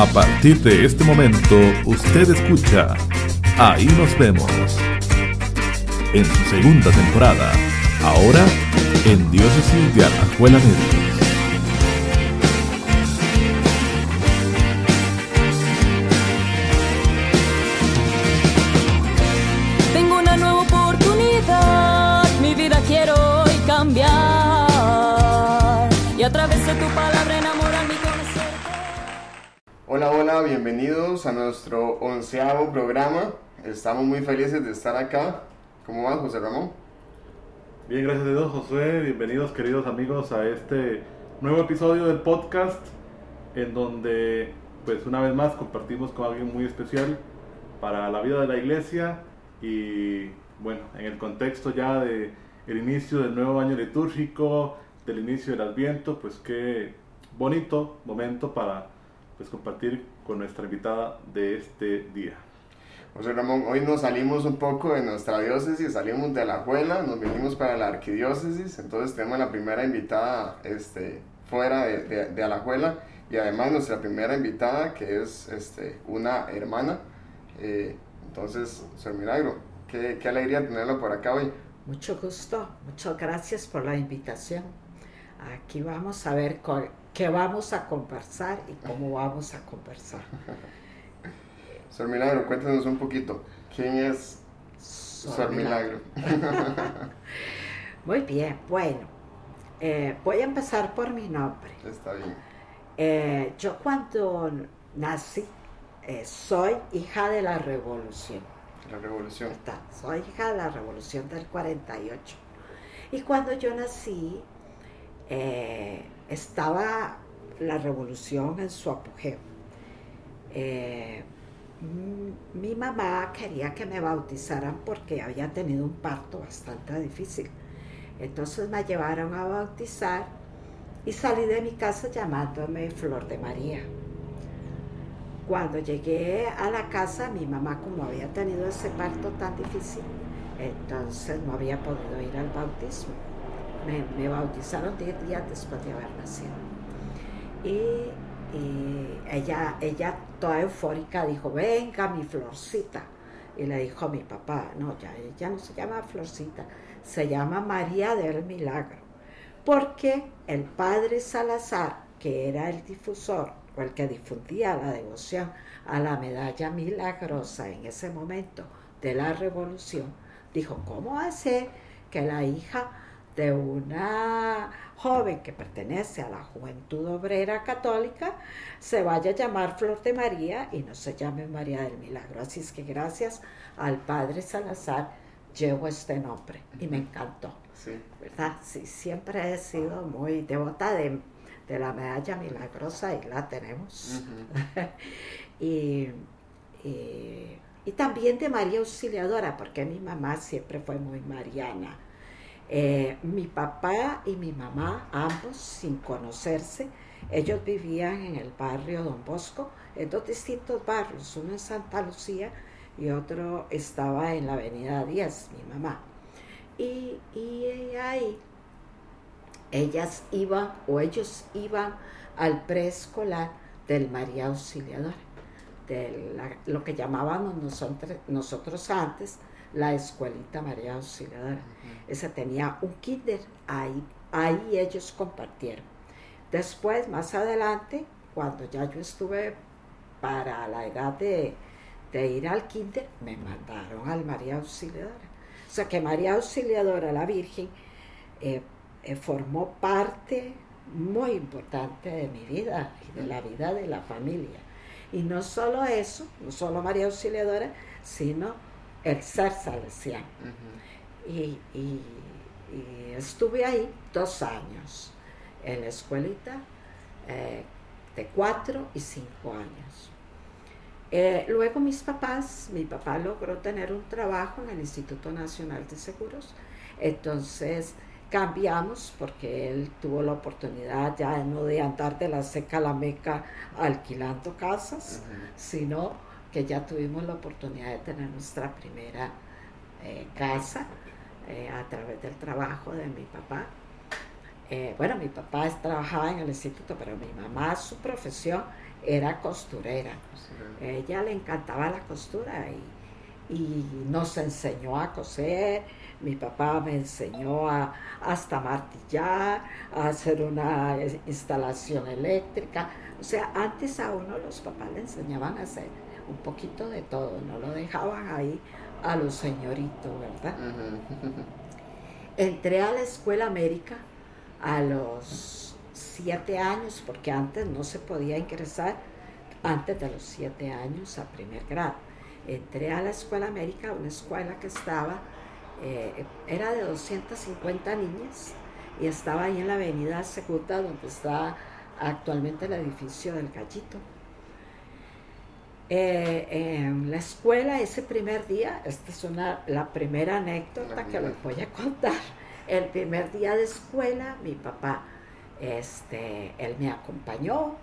A partir de este momento, usted escucha Ahí nos vemos. En su segunda temporada, ahora en Diócesis de Alajuela Medio. Hola, hola, bienvenidos a nuestro onceavo programa. Estamos muy felices de estar acá. ¿Cómo va, José Ramón? Bien, gracias a Dios, Josué. Bienvenidos, queridos amigos, a este nuevo episodio del podcast, en donde, pues, una vez más compartimos con alguien muy especial para la vida de la iglesia y, bueno, en el contexto ya de inicio del nuevo año litúrgico, del inicio del Adviento, pues, qué bonito momento para, pues, compartir con nuestra invitada de este día. José Ramón, hoy nos salimos un poco de nuestra diócesis, salimos de la Juela, nos vinimos para la arquidiócesis, entonces tenemos la primera invitada este, fuera de, de, de Alajuela y además nuestra primera invitada que es este, una hermana. Eh, entonces, Sor Milagro, qué, qué alegría tenerla por acá hoy. Mucho gusto, muchas gracias por la invitación. Aquí vamos a ver co- qué vamos a conversar y cómo vamos a conversar. Sor Milagro, cuéntanos un poquito, ¿quién es Sor, Sor Milagro? Muy bien, bueno, eh, voy a empezar por mi nombre. Está bien. Eh, yo cuando nací eh, soy hija de la revolución. La revolución. ¿verdad? Soy hija de la revolución del 48. Y cuando yo nací, estaba la revolución en su apogeo. Eh, mi mamá quería que me bautizaran porque había tenido un parto bastante difícil. Entonces me llevaron a bautizar y salí de mi casa llamándome Flor de María. Cuando llegué a la casa, mi mamá, como había tenido ese parto tan difícil, entonces no había podido ir al bautismo. Me, me bautizaron 10 días después de haber nacido. Y, ella, ella, toda eufórica, dijo, venga mi florcita. Y le dijo a mi papá, no, ya ella no se llama Florcita, se llama María del Milagro. Porque el padre Salazar, que era el difusor o el que difundía la devoción a la medalla milagrosa en ese momento de la revolución, dijo, ¿cómo hacer que la hija de una joven que pertenece a la Juventud Obrera Católica se vaya a llamar Flor de María y no se llame María del Milagro? Así es que gracias al padre Salazar llevo este nombre y me encantó. Sí. ¿verdad? Sí, siempre he sido muy devota de, de la medalla milagrosa y la tenemos. Y- y también de María Auxiliadora, porque mi mamá siempre fue muy mariana. Eh, mi papá y mi mamá, ambos sin conocerse, ellos vivían en el barrio Don Bosco, en dos distintos barrios, uno en Santa Lucía y otro estaba en la avenida 10, mi mamá. Y, y ahí ellas iban o ellos iban al preescolar del María Auxiliadora, de lo que llamábamos nosotros antes la escuelita María Auxiliadora. Ese tenía un kinder, ahí, ahí ellos compartieron. Después, más adelante, cuando ya yo estuve para la edad de, de ir al kinder, me mandaron al María Auxiliadora. O sea que María Auxiliadora, la Virgen, eh, eh, formó parte muy importante de mi vida y de la vida de la familia. Y no solo eso, no solo María Auxiliadora, sino el ser salesiano. Y, y- y estuve ahí dos años en la escuelita eh, de cuatro y cinco años. Eh, luego mis papás, mi papá logró tener un trabajo en el Instituto Nacional de Seguros, entonces cambiamos porque él tuvo la oportunidad ya no de andar de la seca a la meca alquilando casas, sino que ya tuvimos la oportunidad de tener nuestra primera eh, casa eh, a través del trabajo de mi papá. eh, bueno, mi papá trabajaba en el instituto, pero mi mamá, su profesión era costurera. Ella le encantaba la costura y, y nos enseñó a coser. Mi papá me enseñó a, hasta martillar, a hacer una instalación eléctrica. O sea, antes a uno los papás le enseñaban a hacer un poquito de todo, no lo dejaban ahí a los señoritos, ¿verdad? Entré a la Escuela América a los siete años, porque antes no se podía ingresar antes de los siete años a primer grado. Entré a la Escuela América, una escuela que estaba, eh, era de 250 niñas y estaba ahí en la avenida Segunda, donde está actualmente el edificio del Gallito. Eh, en la escuela ese primer día, esta es una, la primera anécdota que les voy a contar. El primer día de escuela, mi papá, este, él me acompañó,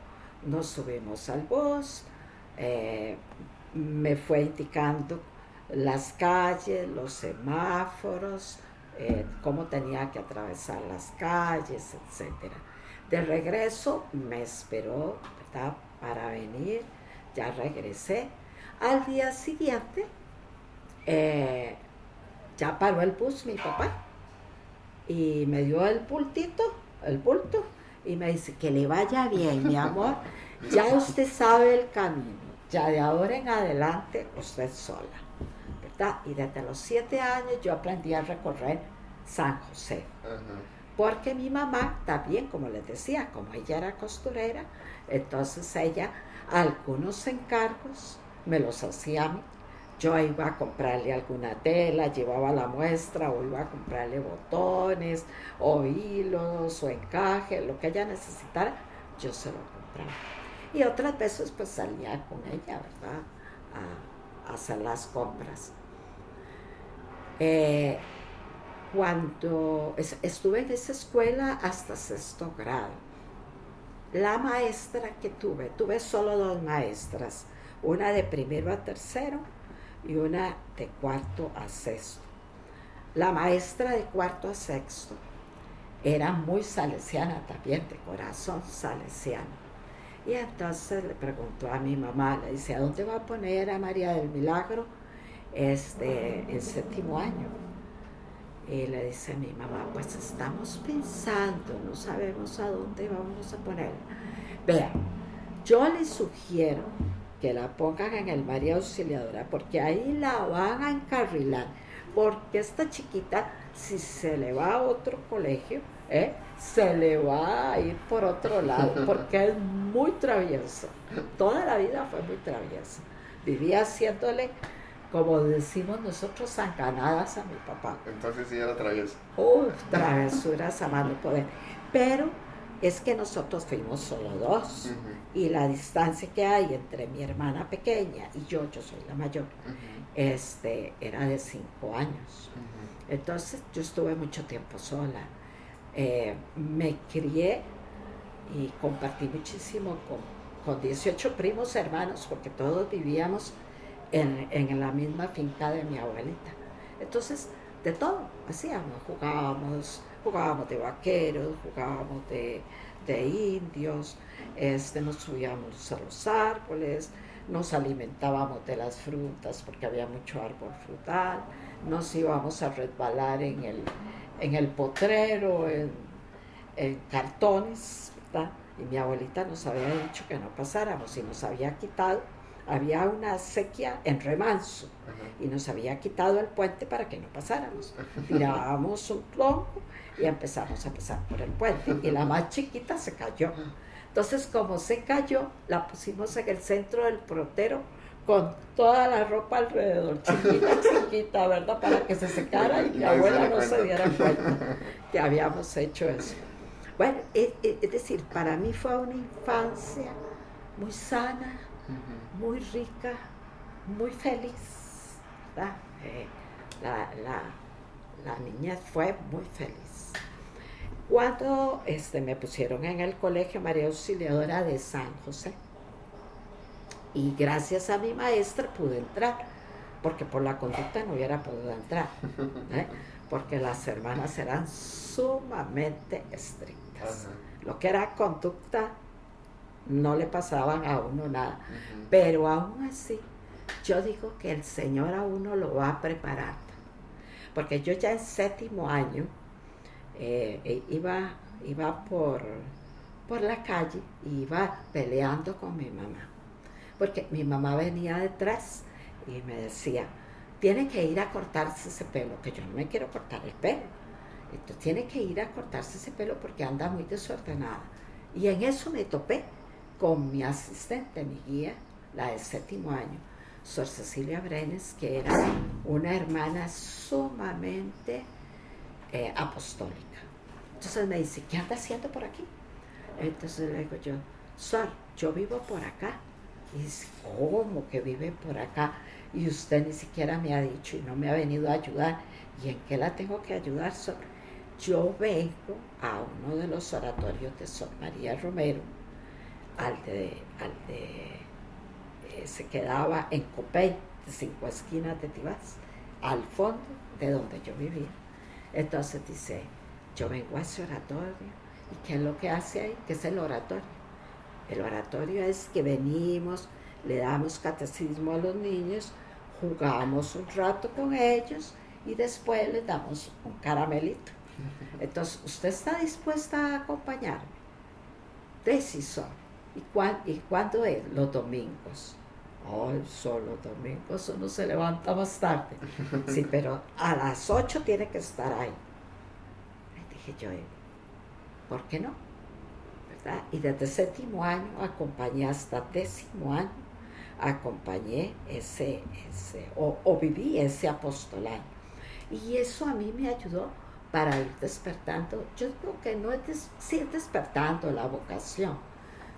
nos subimos al bus, eh, me fue indicando las calles, los semáforos, eh, cómo tenía que atravesar las calles, etc. De regreso me esperó para venir ya regresé. Al día siguiente, eh, ya paró el bus mi papá y me dio el pultito, el pulto, y me dice que le vaya bien, mi amor. Ya usted sabe el camino, ya de ahora en adelante usted sola, ¿verdad? Y desde los siete años yo aprendí a recorrer San José. Porque mi mamá también, como les decía, como ella era costurera, entonces ella algunos encargos me los hacía a mí. Yo iba a comprarle alguna tela, llevaba la muestra o iba a comprarle botones o hilos o encaje, lo que ella necesitara, yo se lo compraba. Y otras veces pues salía con ella, ¿verdad? A, hacer las compras. Eh, cuando estuve en esa escuela hasta sexto grado, la maestra que tuve, tuve solo dos maestras, una de primero a tercero y una de cuarto a sexto. La maestra de cuarto a sexto era muy salesiana también, de corazón salesiano. Y entonces le preguntó a mi mamá, le dice, ¿a dónde va a poner a María del Milagro este, en séptimo año? Y le dice mi mamá, pues estamos pensando, no sabemos a dónde vamos a ponerla. Vea, yo le sugiero que la pongan en el María Auxiliadora, porque ahí la van a encarrilar, porque esta chiquita, si se le va a otro colegio, ¿eh? se le va a ir por otro lado, porque es muy travieso. Toda la vida fue muy travieso. Vivía haciéndole como decimos nosotros, zancanadas a mi papá. Entonces sí era travieso. Uf, travesuras a mano poder. Pero es que nosotros fuimos solo dos y la distancia que hay entre mi hermana pequeña y yo, yo soy la mayor, este, era de cinco años. Entonces yo estuve mucho tiempo sola. Eh, me crié y compartí muchísimo con, con 18 primos hermanos porque todos vivíamos en, la misma finca de mi abuelita. Entonces, de todo hacíamos, jugábamos, jugábamos de vaqueros, jugábamos de, indios, este, nos subíamos a los árboles, nos alimentábamos de las frutas porque había mucho árbol frutal, nos íbamos a resbalar en el, en el potrero, en, en cartones, ¿verdad? Y mi abuelita nos había dicho que no pasáramos y nos había quitado había una sequía en remanso y nos había quitado el puente para que no pasáramos. Tirábamos un tronco y empezamos a pasar por el puente y la más chiquita se cayó. Entonces, como se cayó, la pusimos en el centro del protero con toda la ropa alrededor, chiquita, chiquita, ¿verdad? Para que se secara y mi abuela no se diera cuenta que habíamos hecho eso. Bueno, es, es decir, para mí fue una infancia muy sana, muy rica, muy feliz. Eh, la, la, niña fue muy feliz. Cuando este, me pusieron en el colegio María Auxiliadora de San José, y gracias a mi maestra pude entrar, porque por la conducta no hubiera podido entrar, ¿eh? porque las hermanas eran sumamente estrictas. Ajá. Lo que era conducta no le pasaban a uno nada. Pero aún así, yo digo que el Señor a uno lo va preparando. Porque yo ya en séptimo año eh, eh, iba, iba por, por la calle y iba peleando con mi mamá. Porque mi mamá venía detrás y me decía, tiene que ir a cortarse ese pelo, que yo no me quiero cortar el pelo. Entonces tiene que ir a cortarse ese pelo porque anda muy desordenada. Y en eso me topé con mi asistente, mi guía, la de séptimo año, Sor Cecilia Brenes, que era una hermana sumamente eh, apostólica. Entonces me dice, ¿qué anda haciendo por aquí? Entonces le digo yo, Sor, yo vivo por acá. Y dice, ¿cómo que vive por acá? Y usted ni siquiera me ha dicho y no me ha venido a ayudar. ¿Y en qué la tengo que ayudar, Sor? Yo vengo a uno de los oratorios de Sor María Romero, al de, al de eh, se quedaba en Copey, de cinco esquinas de Tibás, al fondo de donde yo vivía. Entonces dice, yo vengo a ese oratorio, ¿y qué es lo que hace ahí? ¿Qué es el oratorio? El oratorio es que venimos, le damos catecismo a los niños, jugamos un rato con ellos y después les damos un caramelito. Entonces, ¿usted está dispuesta a acompañarme? Decisión. ¿Y, cuán- ¿Y cuándo es? Los domingos. Ay, solo domingos uno se levanta más tarde. Sí, pero a las 8 tiene que estar ahí. Y dije yo, "Eh, ¿por qué no? ¿Verdad? Y desde séptimo año acompañé hasta décimo año, acompañé ese, ese o, o viví ese apostolado. Y eso a mí me ayudó para ir despertando. Yo digo que no es des- sí es despertando la vocación,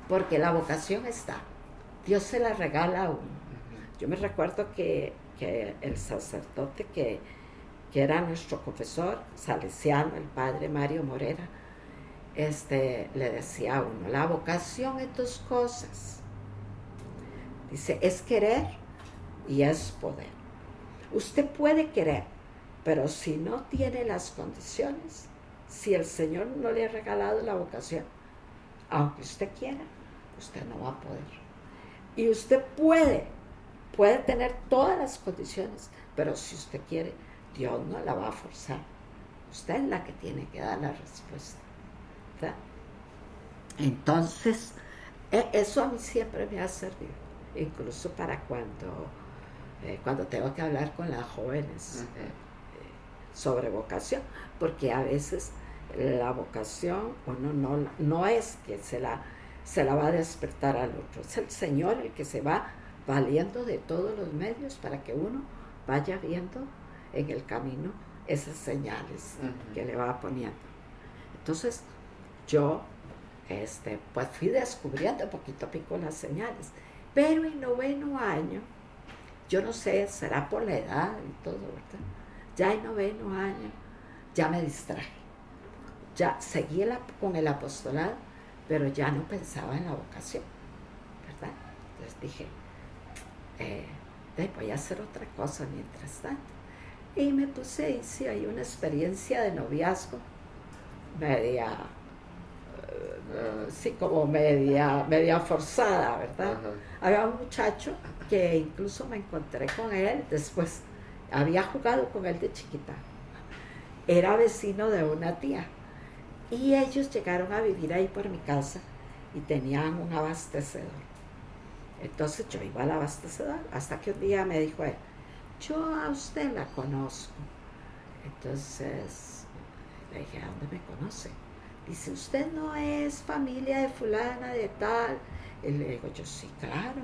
porque la vocación está. Dios se la regala a uno. Yo me recuerdo que, que el sacerdote que, que era nuestro confesor salesiano, el padre Mario Morera, este, le decía a uno, la vocación es dos cosas. Dice, es querer y es poder. Usted puede querer, pero si no tiene las condiciones, si el Señor no le ha regalado la vocación, aunque usted quiera, usted no va a poder. Y usted puede, puede tener todas las condiciones, pero si usted quiere, Dios no la va a forzar. Usted es la que tiene que dar la respuesta. ¿verdad? Entonces, e- eso a mí siempre me ha servido, incluso para cuando, eh, cuando tengo que hablar con las jóvenes Ujú. eh, sobre vocación, porque a veces la vocación uno no, no es que se la, se la va a despertar al otro, es el Señor el que se va valiendo de todos los medios para que uno vaya viendo en el camino esas señales que le va poniendo. Entonces, yo este, pues fui descubriendo poquito a poco las señales. Pero en noveno año, yo no sé, será por la edad y todo, ¿verdad? Ya en noveno año, ya me distraje. Ya seguí el con el apostolado, pero ya no pensaba en la vocación, ¿verdad? Entonces dije, eh, voy a hacer otra cosa mientras tanto. Y me puse, hice ahí una experiencia de noviazgo media, Ah, sí, como media, media forzada, ¿verdad? ajá. Había un muchacho que incluso me encontré con él después, había jugado con él de chiquita. Era vecino de una tía. Y ellos llegaron a vivir ahí por mi casa y tenían un abastecedor. Entonces yo iba al abastecedor hasta que un día me dijo él, yo a usted la conozco. Entonces le dije, ¿a dónde me conoce? Dice, ¿usted no es familia de fulana de tal? Y le digo, yo sí, claro.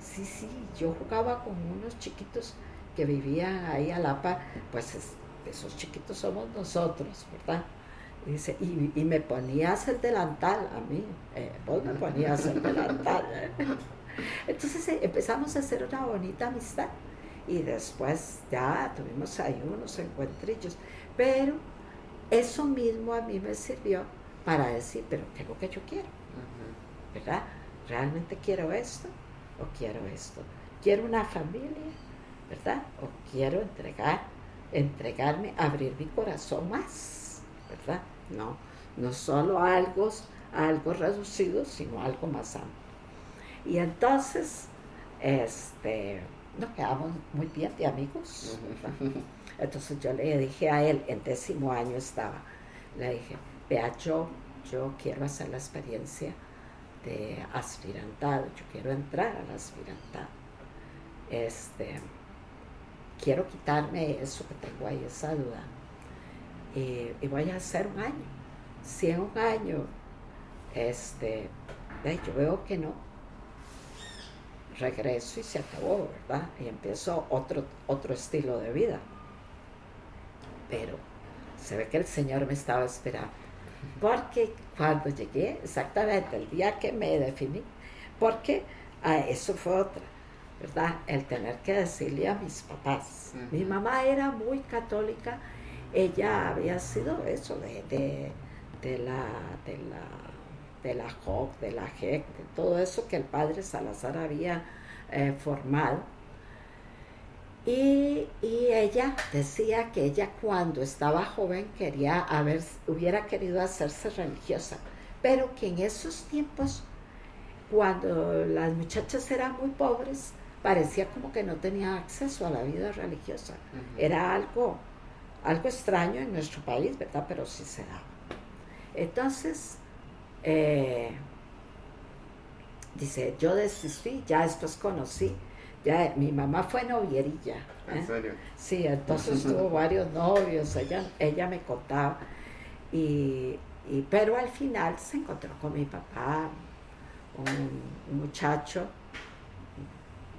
Sí, sí, yo jugaba con unos chiquitos que vivían ahí a la par. Pues es- esos chiquitos somos nosotros, ¿verdad? Y dice, y, y me ponías el delantal a mí. eh, vos me ponías el delantal. Entonces eh, empezamos a hacer una bonita amistad. Y después ya tuvimos ahí unos encuentrillos. Pero eso mismo a mí me sirvió para decir, pero ¿qué es lo que yo quiero? ¿Verdad? ¿Realmente quiero esto o quiero esto? ¿Quiero una familia? ¿Verdad? ¿O quiero entregar, entregarme, abrir mi corazón más? ¿Verdad? No, no solo algo, algo reducido, sino algo más amplio. Y entonces, este, nos quedamos muy bien de amigos. Entonces yo le dije a él, en décimo año estaba, le dije, vea, yo, yo quiero hacer la experiencia de aspirantado, yo quiero entrar al aspirantado. Este, quiero quitarme eso que tengo ahí, esa duda. Y, voy a hacer un año. Si en un año, este, yo veo que no, regreso y se acabó, ¿verdad? Y empiezo otro, otro estilo de vida. Pero se ve que el Señor me estaba esperando. Porque cuando llegué, exactamente el día que me definí, porque ah, eso fue otra, ¿verdad? El tener que decirle a mis papás. Mi mamá era muy católica, ella había sido eso, de, de, la, de la de la JOC, de la JEC, de todo eso que el padre Salazar había eh, formado. Y, ella decía que ella cuando estaba joven quería haber, hubiera querido hacerse religiosa, pero que en esos tiempos, cuando las muchachas eran muy pobres, parecía como que no tenía acceso a la vida religiosa. Era algo, algo extraño en nuestro país, ¿verdad? Pero sí se daba. Entonces, eh, dice, yo desistí, ya después conocí, ya mi mamá fue novierilla. ¿En ¿eh? serio? Sí, entonces tuvo varios novios, ella, ella me contaba, y, pero al final se encontró con mi papá, un, muchacho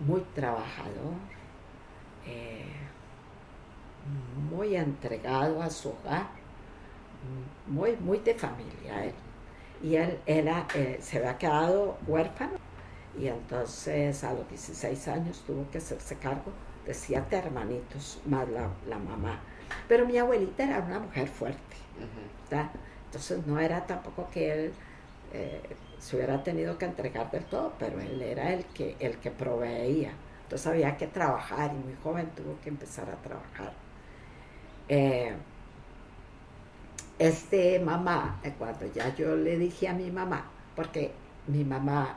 muy trabajador, eh, muy entregado a su hogar, muy, muy de familia él y él era, eh, se había quedado huérfano y entonces a los 16 años tuvo que hacerse cargo de siete hermanitos más la, mamá. Pero mi abuelita era una mujer fuerte, entonces no era tampoco que él eh, se hubiera tenido que entregar del todo, pero él era el que, el que proveía. Entonces había que trabajar y muy joven tuvo que empezar a trabajar. Eh, este mamá, cuando ya yo le dije a mi mamá, porque mi mamá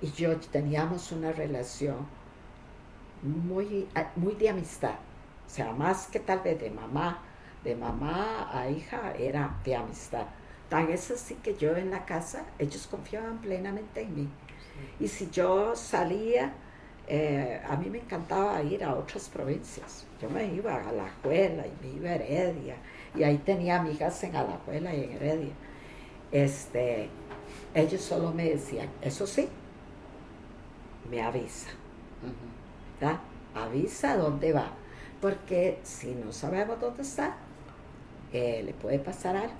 y yo teníamos una relación muy, muy de amistad, o sea, más que tal vez de mamá, de mamá a hija, era de amistad. Tan es así que yo en la casa, ellos confiaban plenamente en mí. Y si yo salía, eh, a mí me encantaba ir a otras provincias. Yo me iba a la escuela y me iba a Heredia y ahí tenía amigas en Alajuela y en Heredia. Este, ellos solo me decían, eso sí, me avisa. Avisa dónde va. Porque si no sabemos dónde está, eh, le puede pasar algo.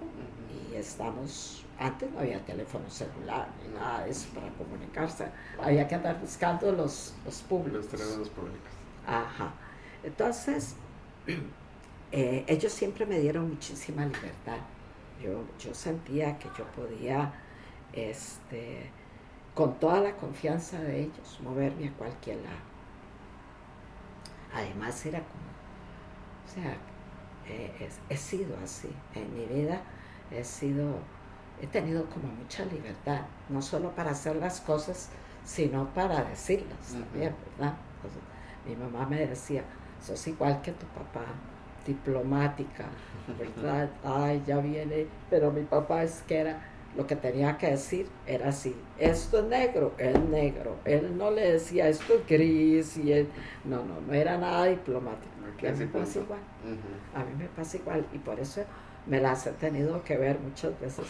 Y estamos, antes no había teléfono celular ni nada de eso para comunicarse. Había que andar buscando los, los públicos. Los teléfonos públicos. Ajá. Entonces, eh, ellos siempre me dieron muchísima libertad. Yo, yo sentía que yo podía, este, con toda la confianza de ellos, moverme a cualquier lado. Además era como, o sea, eh, he sido así. En mi vida he sido, he tenido como mucha libertad, no solo para hacer las cosas, sino para decirlas también, ¿verdad? mi mamá me decía, sos igual que tu papá, diplomática, ¿verdad? Ay, ya viene, pero mi papá es que era, lo que tenía que decir era así, esto es negro, es negro. Él no le decía esto es gris y él, no, no, no era nada diplomático. a mí me pasa igual, a mí me pasa igual y por eso me las he tenido que ver muchas veces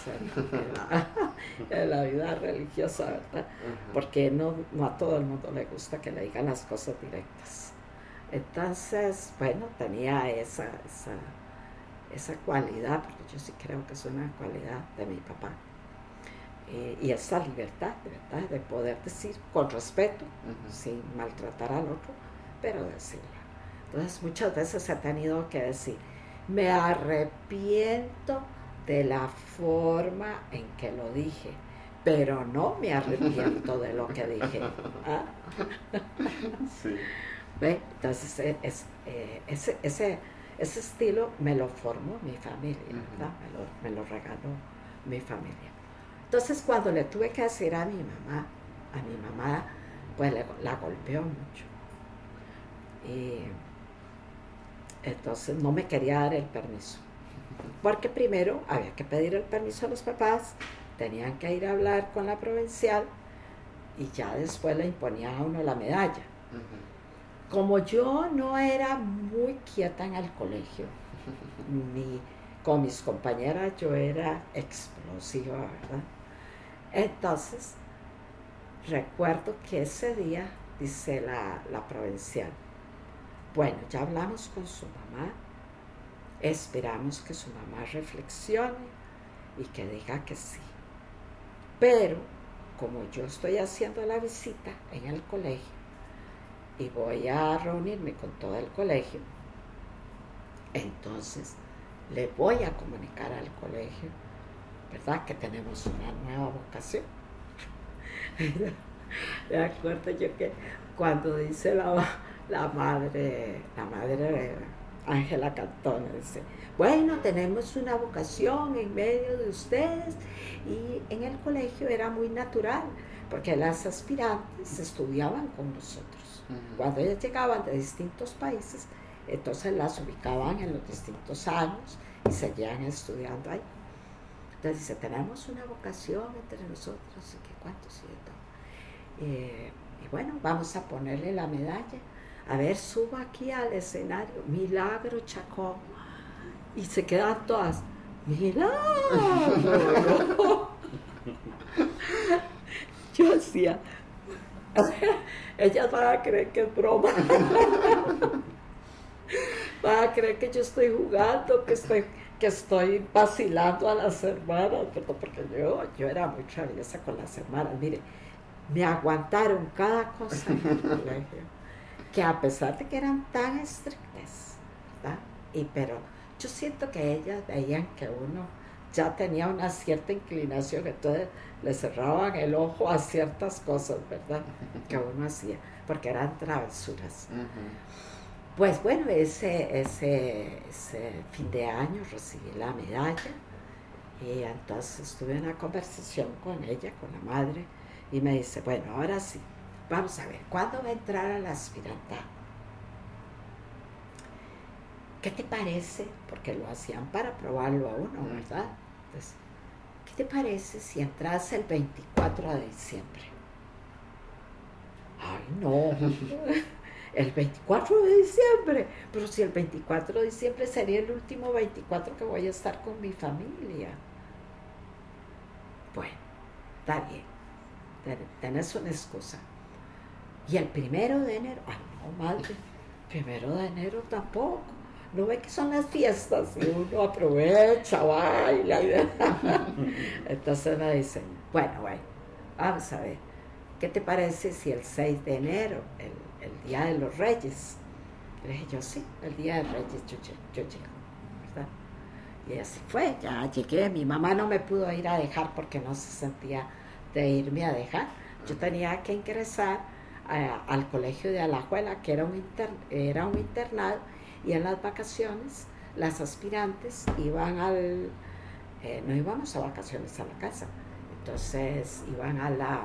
en, la, vida religiosa, ¿verdad? Porque no, no a todo el mundo le gusta que le digan las cosas directas. Entonces, bueno, tenía esa, esa, cualidad, porque yo sí creo que es una cualidad de mi papá. Eh, y esa libertad, ¿verdad? De poder decir con respeto, sin maltratar al otro, pero decirla. Entonces, muchas veces he tenido que decir, me arrepiento de la forma en que lo dije, pero no me arrepiento de lo que dije. ¿Ah? Sí. Entonces, e, es, eh, ese, ese, ese, estilo me lo formó mi familia, Me lo, me lo regaló mi familia. Entonces cuando le tuve que decir a mi mamá, a mi mamá, pues le- la golpeó mucho. Y entonces no me quería dar el permiso. Porque primero había que pedir el permiso a los papás, tenían que ir a hablar con la provincial y ya después le imponía a uno la medalla. Como yo no era muy quieta en el colegio, ni con mis compañeras yo era explosiva, ¿verdad? Entonces, recuerdo que ese día, dice la, la provincial, bueno, ya hablamos con su mamá, esperamos que su mamá reflexione y que diga que sí. Pero, como yo estoy haciendo la visita en el colegio, y voy a reunirme con todo el colegio, entonces le voy a comunicar al colegio, ¿verdad? Que tenemos una nueva vocación. Me acuerdo yo que cuando dice la, la madre, la madre Ángela Cantona, dice, bueno, tenemos una vocación en medio de ustedes y en el colegio era muy natural, porque las aspirantes estudiaban con nosotros. Cuando ellas llegaban de distintos países, entonces las ubicaban en los distintos años y seguían estudiando ahí. Entonces dice, tenemos una vocación entre nosotros, y que cuántos y de todo. Eh, y bueno, vamos a ponerle la medalla. A ver, suba aquí al escenario, Milagro Chacón. Y se quedan todas, Milagro. Yo decía, ellas van a creer que es broma. Van a creer que yo estoy jugando, que estoy, que estoy vacilando a las hermanas, porque yo, yo era muy traviesa con las hermanas. Mire, me aguantaron cada cosa en el colegio, que a pesar de que eran tan estrictas, ¿verdad? Y, pero yo siento que ellas veían que uno ya tenía una cierta inclinación, entonces le cerraban el ojo a ciertas cosas, ¿verdad? Que uno hacía, porque eran travesuras. Pues bueno, ese, ese, ese fin de año recibí la medalla y entonces tuve una conversación con ella, con la madre, y me dice, bueno, ahora sí, vamos a ver, ¿cuándo va a entrar a la aspiranta? ¿Qué te parece? Porque lo hacían para probarlo a uno, ¿verdad? Entonces, ¿qué te parece si entras el 24 de diciembre? Ay, no. El 24 de diciembre. Pero si el 24 de diciembre sería el último 24 que voy a estar con mi familia. Bueno, está bien. Ten- Tenés una excusa. Y el primero de enero, ay no, madre, primero de enero tampoco. No ve que son las fiestas uno aprovecha, baila. y- Entonces me dice, bueno, bueno, vamos a ver, ¿qué te parece si el 6 de enero, el, el Día de los Reyes? Le dije yo, sí, el Día de Reyes yo, yo ¿verdad? Y así fue, ya llegué, mi mamá no me pudo ir a dejar porque no se sentía de irme a dejar. Yo tenía que ingresar al colegio de Alajuela, que era un, inter- era un internado, y en las vacaciones las aspirantes iban al... eh, no íbamos a vacaciones a la casa, entonces iban a la...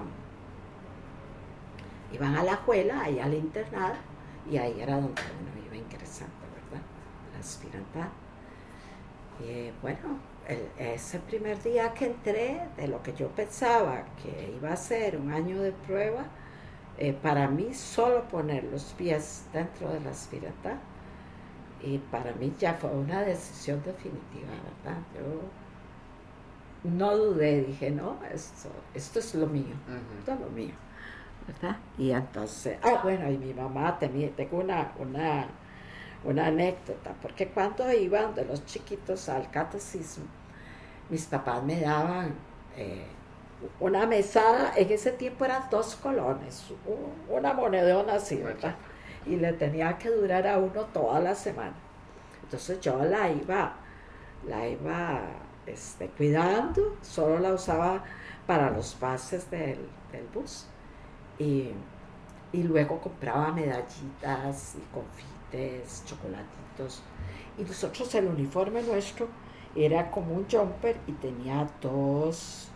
Iban a la juela, ahí al internado, y ahí era donde uno iba ingresando, ¿verdad? La aspirantado. Y bueno, el- ese primer día que entré, de lo que yo pensaba que iba a ser un año de prueba, eh, para mí solo poner los pies dentro de la aspirantado, y para mí ya fue una decisión definitiva, ¿verdad? Yo no dudé, dije, no, esto, esto es lo mío, esto es lo mío, ¿verdad? Y entonces, ah, bueno, y mi mamá tenía, tengo una, una, una anécdota, porque cuando iban de los chiquitos al catecismo, mis papás me daban eh, una mesada, en ese tiempo eran dos colones, una monedona así, ¿verdad? Y le tenía que durar a uno toda la semana. Entonces yo la iba, la iba este, cuidando, solo la usaba para los pases del, del bus. Y, y luego compraba medallitas y confites, chocolatitos. Y nosotros el uniforme nuestro Era como un jumper y tenía dos,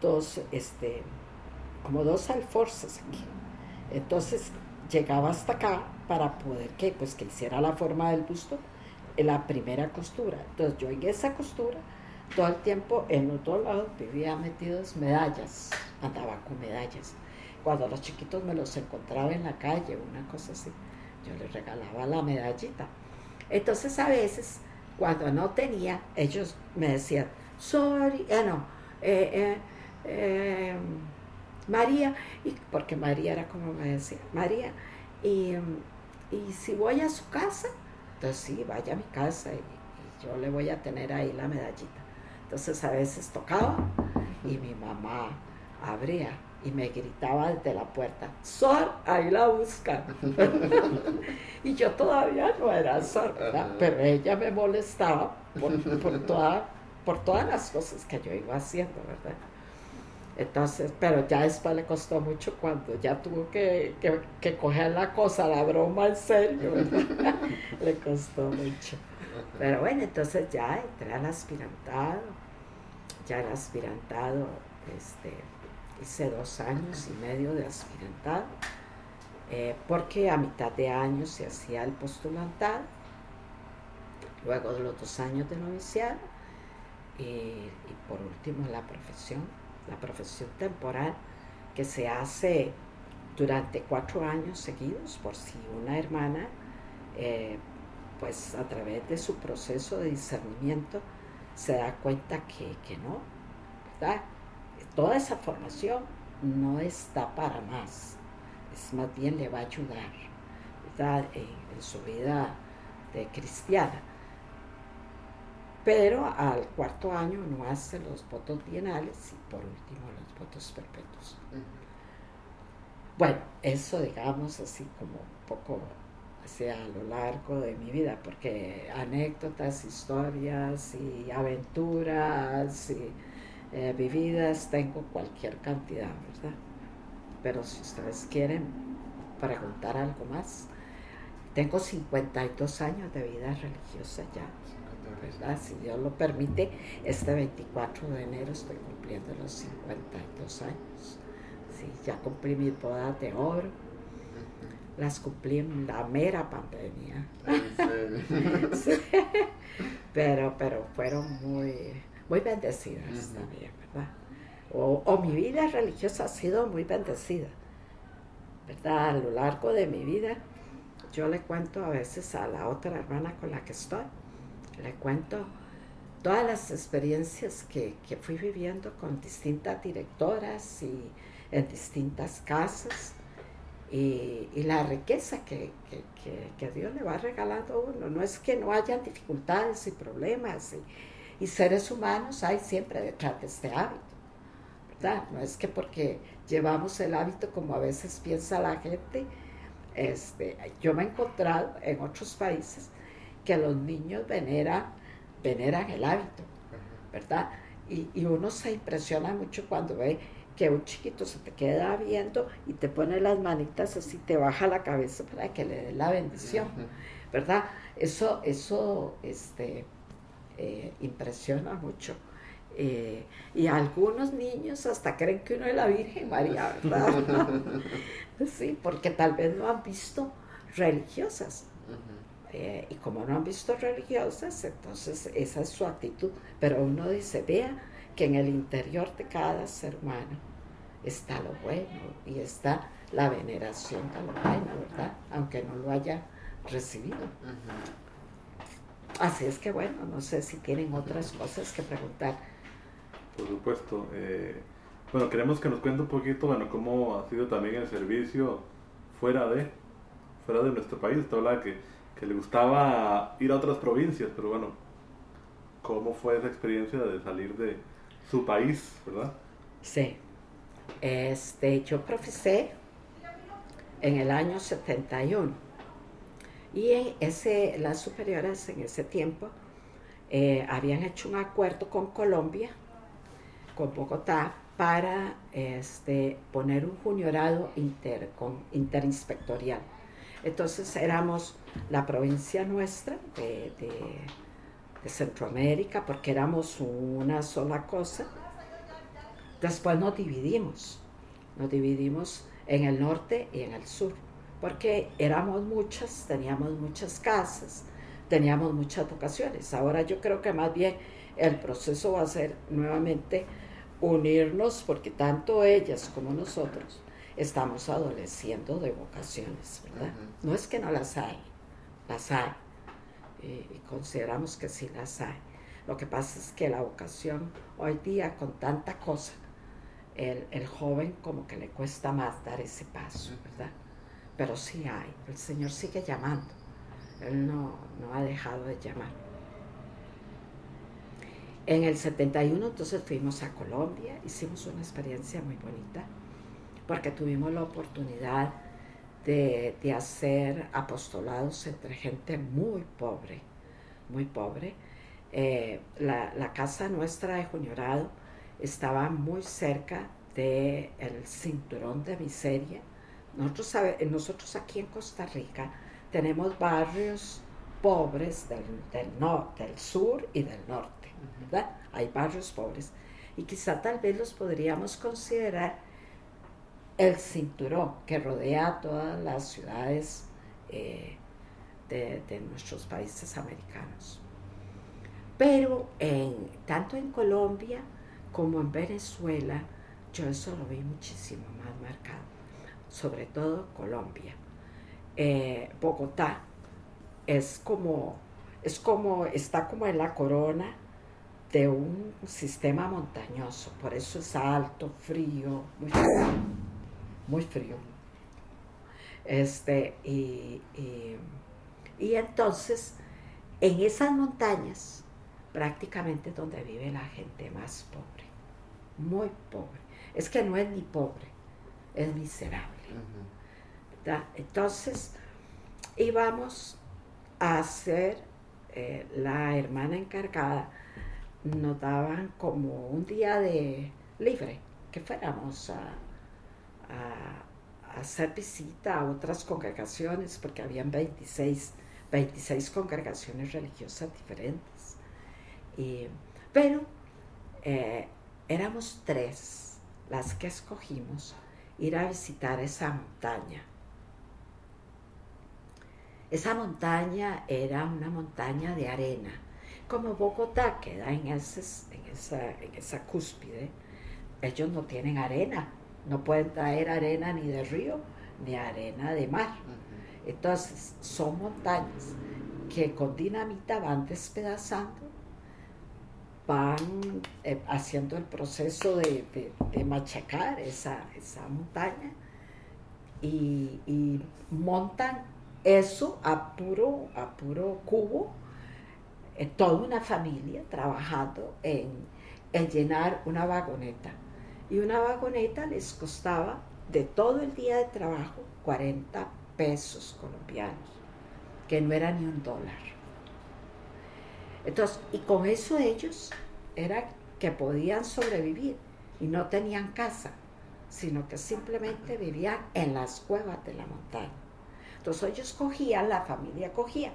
dos, este, como dos alforzas aquí. Entonces llegaba hasta acá para poder que, pues, que hiciera la forma del busto en la primera costura. Entonces yo en esa costura todo el tiempo en otro lado vivía metidos medallas, andaba con medallas. Cuando los chiquitos me los encontraba en la calle, una cosa así, yo les regalaba la medallita. Entonces a veces, cuando no tenía, ellos me decían, sorry, eh, no, eh, eh, eh, María, y, porque María era como me decía, María, y, y si voy a su casa, entonces sí, vaya a mi casa y, y yo le voy a tener ahí la medallita. Entonces a veces tocaba y mi mamá abría y me gritaba desde la puerta, Sor, ahí la busca. y yo todavía no era Sor, ¿verdad? Pero ella me molestaba por, por, toda, por todas las cosas que yo iba haciendo, ¿verdad? Entonces, pero ya después le costó mucho cuando ya tuvo que, que, coger la cosa, la broma en serio, le costó mucho. Pero bueno, entonces ya entré al aspirantado, ya el aspirantado, este, hice dos años y medio de aspirantado, eh, porque a mitad de año se hacía el postulantado, luego de los dos años de noviciado, y, y por último la profesión, la profesión temporal, que se hace durante cuatro años seguidos, por si una hermana, eh, pues a través de su proceso de discernimiento, se da cuenta que, que no, ¿verdad? Toda esa formación no está para más, es más bien le va a ayudar, ¿verdad? En, en su vida de cristiana. Pero al cuarto año no hace los votos bienales y por último los votos perpetuos. Bueno, eso digamos así como un poco sea, a lo largo de mi vida, porque anécdotas, historias y aventuras y eh, vividas tengo cualquier cantidad, ¿verdad? Pero si ustedes quieren preguntar algo más, tengo 52 años de vida religiosa ya, ¿verdad? Si Dios lo permite, este 24 de enero estoy cumpliendo los 52 años. Sí, ya cumplí mi boda de oro las cumplí en la mera pandemia. sí. pero, pero fueron muy, muy bendecidas también, ¿verdad? O, o, mi vida religiosa ha sido muy bendecida, ¿verdad? A lo largo de mi vida, yo le cuento a veces a la otra hermana con la que estoy, le cuento todas las experiencias que, que fui viviendo con distintas directoras y en distintas casas y, y, la riqueza que, que, que, Dios le va regalando a uno. No es que no hayan dificultades y problemas y, y, seres humanos hay siempre detrás de este hábito, ¿verdad? No es que porque llevamos el hábito como a veces piensa la gente. Este, yo me he encontrado en otros países que los niños veneran, veneran el hábito, ¿verdad? Y, y uno se impresiona mucho cuando ve que un chiquito se te queda viendo y te pone las manitas así, te baja la cabeza para que le dé la bendición, ¿verdad? Eso, eso este, eh, impresiona mucho. Eh, y algunos niños hasta creen que uno es la Virgen María, ¿verdad? sí, porque tal vez no han visto religiosas. Eh, y como no han visto religiosas, entonces esa es su actitud. Pero uno dice, vea, que en el interior de cada ser humano está lo bueno y está la veneración a lo bueno, ¿verdad? Aunque no lo haya recibido. Uh -huh. Así es que bueno, no sé si tienen otras cosas que preguntar. Por supuesto. Eh, bueno, queremos que nos cuente un poquito, bueno, cómo ha sido también el servicio fuera de, fuera de nuestro país. Usted hablaba que, que le gustaba ir a otras provincias, pero bueno, ¿cómo fue esa experiencia de salir de, su país, ¿verdad? Sí. Este, yo profesé en el año 71 y en ese, las superiores en ese tiempo eh, habían hecho un acuerdo con Colombia, con Bogotá, para este, poner un juniorado inter, con, interinspectorial. Entonces éramos la provincia nuestra de, de de Centroamérica, porque éramos una sola cosa. Después nos dividimos, nos dividimos en el norte y en el sur, porque éramos muchas, teníamos muchas casas, teníamos muchas vocaciones. Ahora yo creo que más bien el proceso va a ser nuevamente unirnos, porque tanto ellas como nosotros estamos adoleciendo de vocaciones, ¿verdad? No es que no las hay, las hay, y, consideramos que sí las hay. Lo que pasa es que la vocación hoy día con tanta cosa, el, el joven como que le cuesta más dar ese paso, ¿verdad? Pero sí hay, el Señor sigue llamando, Él no, no ha dejado de llamar. En el 71 entonces fuimos a Colombia, hicimos una experiencia muy bonita porque tuvimos la oportunidad de, hacer apostolados entre gente muy pobre, muy pobre. Eh, la, casa nuestra de Juniorado estaba muy cerca del cinturón de miseria. Nosotros, nosotros aquí en Costa Rica tenemos barrios pobres del, del, del sur y del norte, ¿verdad? Hay barrios pobres. Y quizá tal vez los podríamos considerar el cinturón que rodea todas las ciudades eh, de, nuestros países americanos. Pero en, tanto en Colombia como en Venezuela, yo eso lo vi muchísimo más marcado, sobre todo Colombia. Eh, Bogotá es como, es como, está como en la corona de un sistema montañoso, por eso es alto, frío, muy frío muy frío. Este, y, entonces, en esas montañas, prácticamente donde vive la gente más pobre, muy pobre. Es que no es ni pobre, es miserable. Entonces, íbamos a hacer, eh, la hermana encargada nos daban como un día de libre, que fuéramos a, a, hacer visita a otras congregaciones, porque habían 26, 26 congregaciones religiosas diferentes. pero eh, éramos tres las que escogimos ir a visitar esa montaña. Esa montaña era una montaña de arena, como Bogotá queda en, ese, en, esa, en esa cúspide. Ellos no tienen arena, no pueden traer arena ni de río ni arena de mar. Entonces, son montañas que con dinamita van despedazando, van eh, haciendo el proceso de, machacar esa, montaña y, montan eso a puro, a puro cubo, eh, toda una familia trabajando en llenar una vagoneta y una vagoneta les costaba de todo el día de trabajo 40 pesos colombianos, que no era ni un dólar. Entonces, y con eso ellos era que podían sobrevivir y no tenían casa, sino que simplemente vivían en las cuevas de la montaña. Entonces ellos cogían, la familia cogía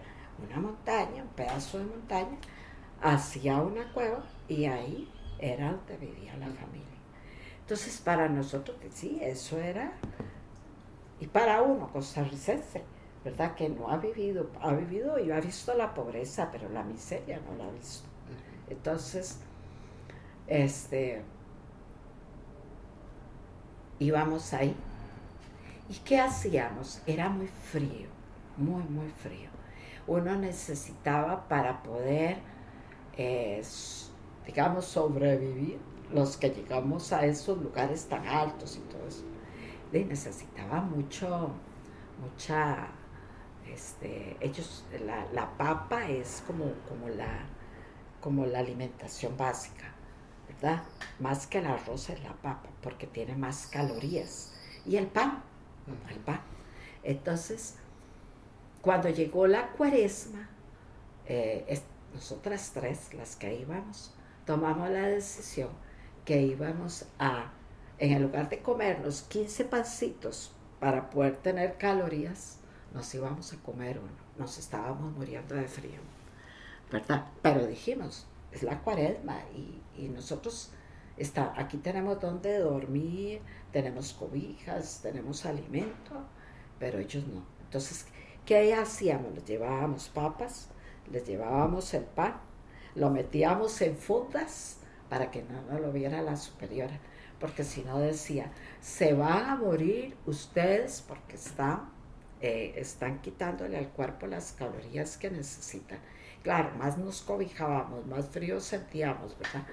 una montaña, un pedazo de montaña, hacía una cueva y ahí era donde vivía la familia. Entonces, para nosotros, sí, eso era, y para uno costarricense, ¿verdad? Que no ha vivido, ha vivido y ha visto la pobreza, pero la miseria no la ha visto. Entonces, este, íbamos ahí. ¿Y qué hacíamos? Era muy frío, muy, muy frío. Uno necesitaba para poder, eh, digamos, sobrevivir, los que llegamos a esos lugares tan altos y todo eso, necesitaba mucho, mucha, este, ellos, la, papa es como, como, la, como la alimentación básica, ¿verdad? Más que el arroz es la papa, porque tiene más calorías. Y el pan, el pan. Entonces, cuando llegó la cuaresma, eh, nosotras tres, las que íbamos, tomamos la decisión que íbamos a, en el lugar de comernos 15 pancitos para poder tener calorías, nos íbamos a comer uno. Nos estábamos muriendo de frío. ¿verdad? Pero dijimos, es la cuaresma y, nosotros está, aquí tenemos donde dormir, tenemos cobijas, tenemos alimento, pero ellos no. Entonces, ¿qué hacíamos? Les llevábamos papas, les llevábamos el pan, lo metíamos en fundas para que no, lo viera la superiora, porque si no decía, se van a morir ustedes porque están, eh, están quitándole al cuerpo las calorías que necesitan. Claro, más nos cobijábamos, más frío sentíamos, ¿verdad?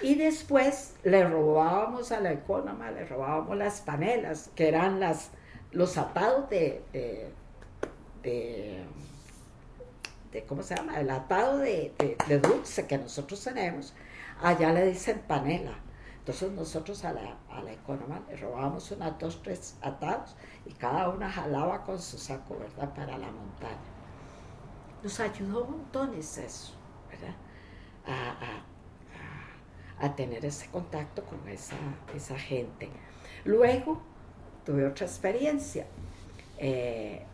Y después le robábamos a la economa, le robábamos las panelas, que eran las, los atados de, de, de, de ¿cómo se llama? El atado de, de, de dulce que nosotros tenemos. Allá le dicen panela. Entonces nosotros a la, a la economa le robábamos unas dos, tres atados y cada una jalaba con su saco, ¿verdad? Para la montaña. Nos ayudó montones eso, ¿verdad? A, a, a, tener ese contacto con esa, esa gente. Luego tuve otra experiencia. Eh,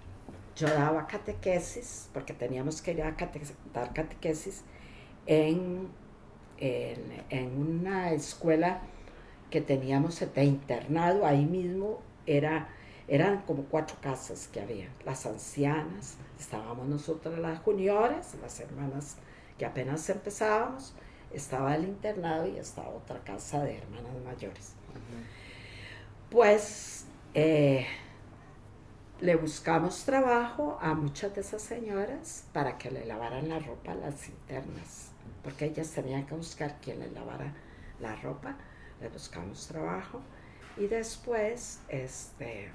yo daba catequesis, porque teníamos que ir a cate dar catequesis en, en, en, una escuela que teníamos de internado, ahí mismo era, eran como cuatro casas que había, las ancianas, estábamos nosotros las juniores, las hermanas que apenas empezábamos, estaba el internado y estaba otra casa de hermanas mayores. Uh -huh. Pues eh, le buscamos trabajo a muchas de esas señoras para que le lavaran la ropa a las internas, porque ellas tenían que buscar quien les lavara la ropa, le buscamos trabajo y después este,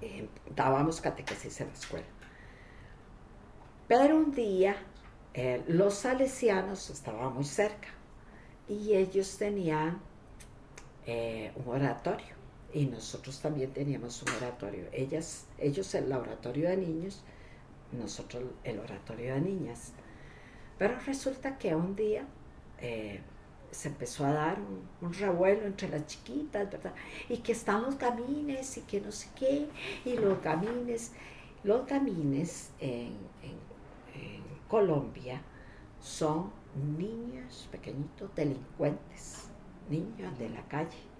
eh, dábamos catequesis en la escuela. Pero un día eh, los salesianos estaban muy cerca y ellos tenían eh, un oratorio y nosotros también teníamos un oratorio. Ellas, ellos el oratorio de niños, nosotros el oratorio de niñas. Pero resulta que un día eh, se empezó a dar un, un, revuelo entre las chiquitas, ¿verdad? Y que están los gamines y que no sé qué, y los gamines. Los gamines en, en, en Colombia son niños pequeñitos delincuentes, niños de la calle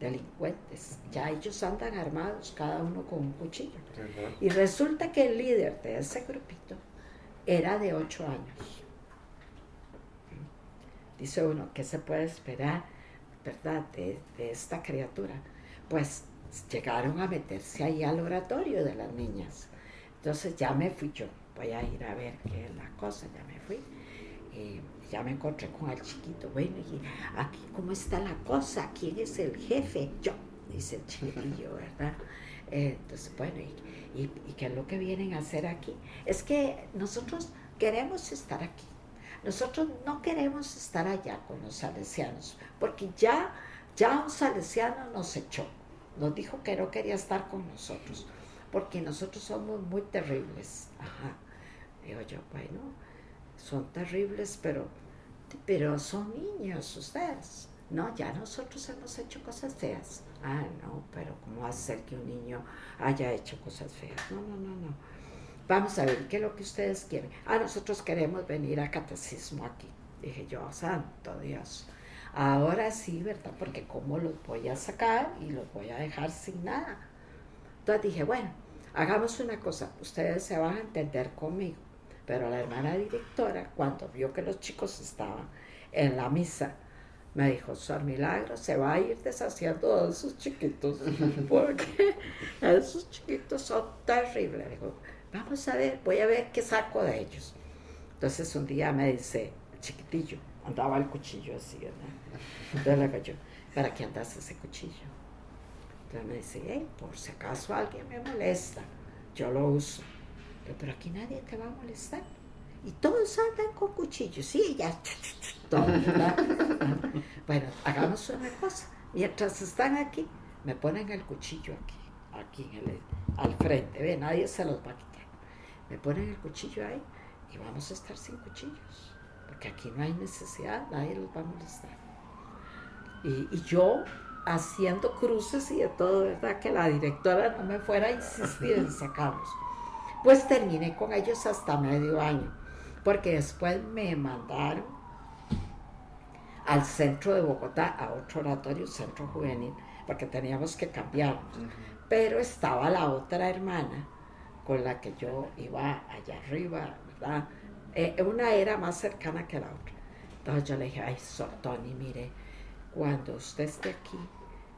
delincuentes. Ya ellos andan armados, cada uno con un cuchillo. Uh -huh. Y resulta que el líder de ese grupito era de ocho años. Dice uno, ¿qué se puede esperar, verdad, de, de esta criatura? Pues llegaron a meterse ahí al oratorio de las niñas. Entonces ya me fui yo, voy a ir a ver qué es la cosa, ya me fui. Y ya me encontré con el chiquito, bueno, y aquí cómo está la cosa, quién es el jefe, yo, dice el chiquitillo, ¿verdad? Eh, entonces, bueno, y, y, y, qué es lo que vienen a hacer aquí? Es que nosotros queremos estar aquí, nosotros no queremos estar allá con los salesianos, porque ya, ya un salesiano nos echó, nos dijo que no quería estar con nosotros, porque nosotros somos muy terribles. Ajá. Digo yo, bueno, son terribles, pero, pero son niños ustedes. No, ya nosotros hemos hecho cosas feas. Ah, no, pero ¿cómo hacer que un niño haya hecho cosas feas? No, no, no, no. Vamos a ver qué es lo que ustedes quieren. Ah, nosotros queremos venir a catecismo aquí. Dije yo, santo Dios. Ahora sí, ¿verdad? Porque ¿cómo los voy a sacar y los voy a dejar sin nada? Entonces dije, bueno, hagamos una cosa. Ustedes se van a entender conmigo pero la hermana directora, cuando vio que los chicos estaban en la misa, me dijo, Sor Milagro se va a ir deshaciendo de esos chiquitos, porque esos chiquitos son terribles. Vamos a ver, voy a ver qué saco de ellos. Entonces un día me dice, chiquitillo, andaba el cuchillo así, ¿verdad? Entonces le yo, ¿para qué andas ese cuchillo? Entonces me dice, hey, por si acaso alguien me molesta, yo lo uso pero aquí nadie te va a molestar. Y todos andan con cuchillos, sí, ya, todo, bueno, hagamos una cosa. Mientras están aquí, me ponen el cuchillo aquí, aquí en el, al frente, ve, nadie se los va a quitar. Me ponen el cuchillo ahí y vamos a estar sin cuchillos, porque aquí no hay necesidad, nadie los va a molestar. Y, y yo haciendo cruces y de todo, ¿verdad? Que la directora no me fuera a insistir en sacarlos. Pues terminé con ellos hasta medio año, porque después me mandaron al centro de Bogotá, a otro oratorio, centro juvenil, porque teníamos que cambiarnos. Pero estaba la otra hermana con la que yo iba allá arriba, ¿verdad? Eh, una era más cercana que la otra. Entonces yo le dije, ay, Tony, mire, cuando usted esté aquí,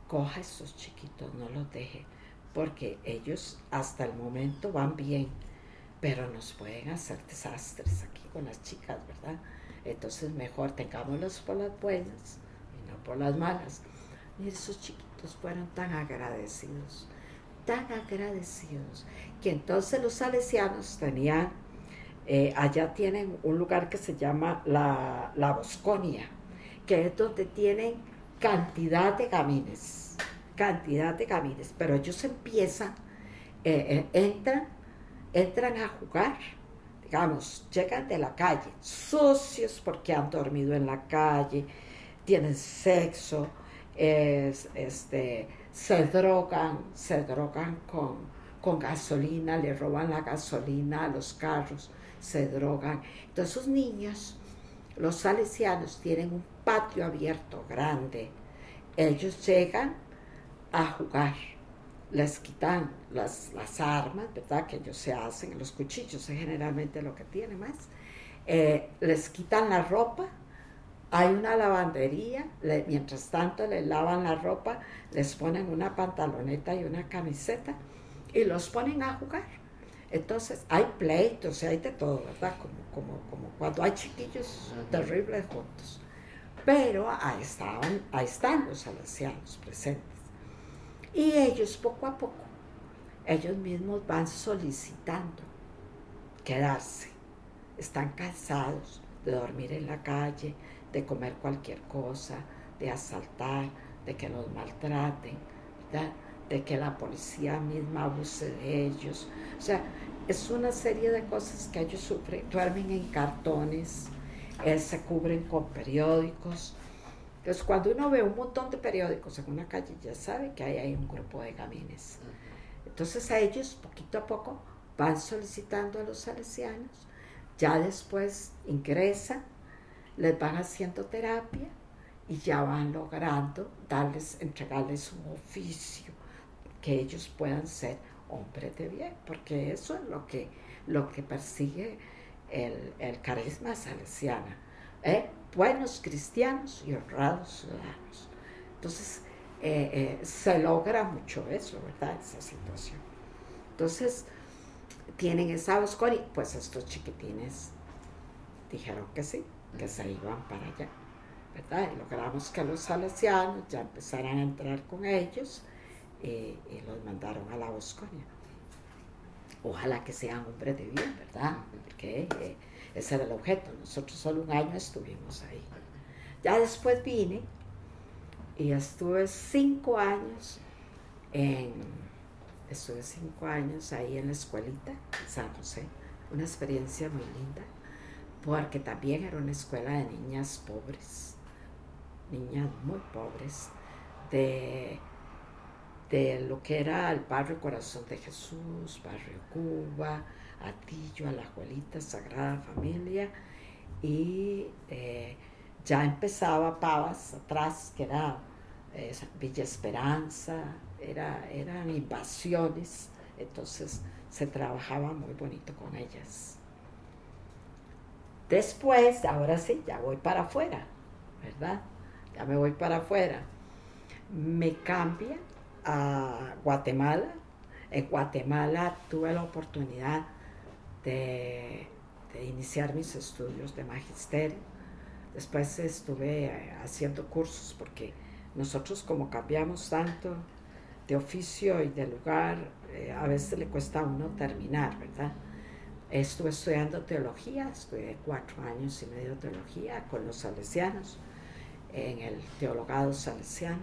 coja a esos chiquitos, no los deje, porque ellos hasta el momento van bien, pero nos pueden hacer desastres aquí con las chicas, ¿verdad? Entonces mejor tengámoslos por las buenas y no por las malas. Y esos chiquitos fueron tan agradecidos, tan agradecidos, que entonces los salesianos tenían, eh, allá tienen un lugar que se llama la, la Bosconia, que es donde tienen cantidad de gamines, cantidad de gamines, pero ellos empiezan, eh, eh, entran, entran a jugar digamos, llegan de la calle, sucios porque han dormido en la calle, tienen sexo, este, se drogan, se drogan con, con gasolina, le roban la gasolina a los carros, se drogan. Entonces esos niños, los salesianos, tienen un patio abierto grande. Ellos llegan a jugar les quitan las, las, armas, ¿verdad? Que ellos se hacen, los cuchillos es generalmente lo que tienen más. Eh, les quitan la ropa, hay una lavandería, mientras tanto les lavan la ropa, les ponen una pantaloneta y una camiseta y los ponen a jugar. Entonces hay pleitos, hay de todo, ¿verdad? Como, cuando hay chiquillos terribles juntos. Pero ahí, estaban, están los salesianos presentes. Y ellos poco a poco, ellos mismos van solicitando quedarse. Están cansados de dormir en la calle, de comer cualquier cosa, de asaltar, de que los maltraten, de que la policía misma abuse de ellos. O sea, es una serie de cosas que ellos sufren. Duermen en cartones, eh, se cubren con periódicos, entonces, cuando uno ve un montón de periódicos en una calle, ya sabe que ahí hay un grupo de gamines. Entonces, a ellos, poquito a poco, van solicitando a los salesianos, ya después ingresan, les van haciendo terapia y ya van logrando darles, entregarles un oficio que ellos puedan ser hombres de bien, porque eso es lo que, lo que persigue el, carisma salesiano. ¿eh? buenos cristianos y honrados ciudadanos. Entonces, eh, eh, se logra mucho eso, ¿verdad? Esa situación. Entonces, tienen esa y pues estos chiquitines dijeron que sí, que se iban para allá, ¿verdad? Y logramos que los salesianos ya empezaran a entrar con ellos y, los mandaron a la Bosconia. Ojalá que sean hombres de bien, ¿verdad? Porque eh, ese era el objeto. Nosotros solo un año estuvimos ahí. Ya después vine y estuve cinco años en, estuve cinco años ahí en la escuelita, en San José. Una experiencia muy linda, porque también era una escuela de niñas pobres, niñas muy pobres, de, de lo que era el barrio Corazón de Jesús, barrio Cuba, Atillo, a la Juelita, Sagrada Familia, y eh, ya empezaba Pavas atrás, que era eh, Villa Esperanza, era, eran invasiones, entonces se trabajaba muy bonito con ellas. Después, ahora sí, ya voy para afuera, ¿verdad? Ya me voy para afuera. Me cambia a Guatemala. En Guatemala tuve la oportunidad de, iniciar mis estudios de magisterio. Después estuve eh, haciendo cursos porque nosotros como cambiamos tanto de oficio y de lugar, eh, a veces le cuesta a uno terminar, ¿verdad? Estuve estudiando teología, estudié cuatro años y medio teología con los salesianos en el teologado salesiano.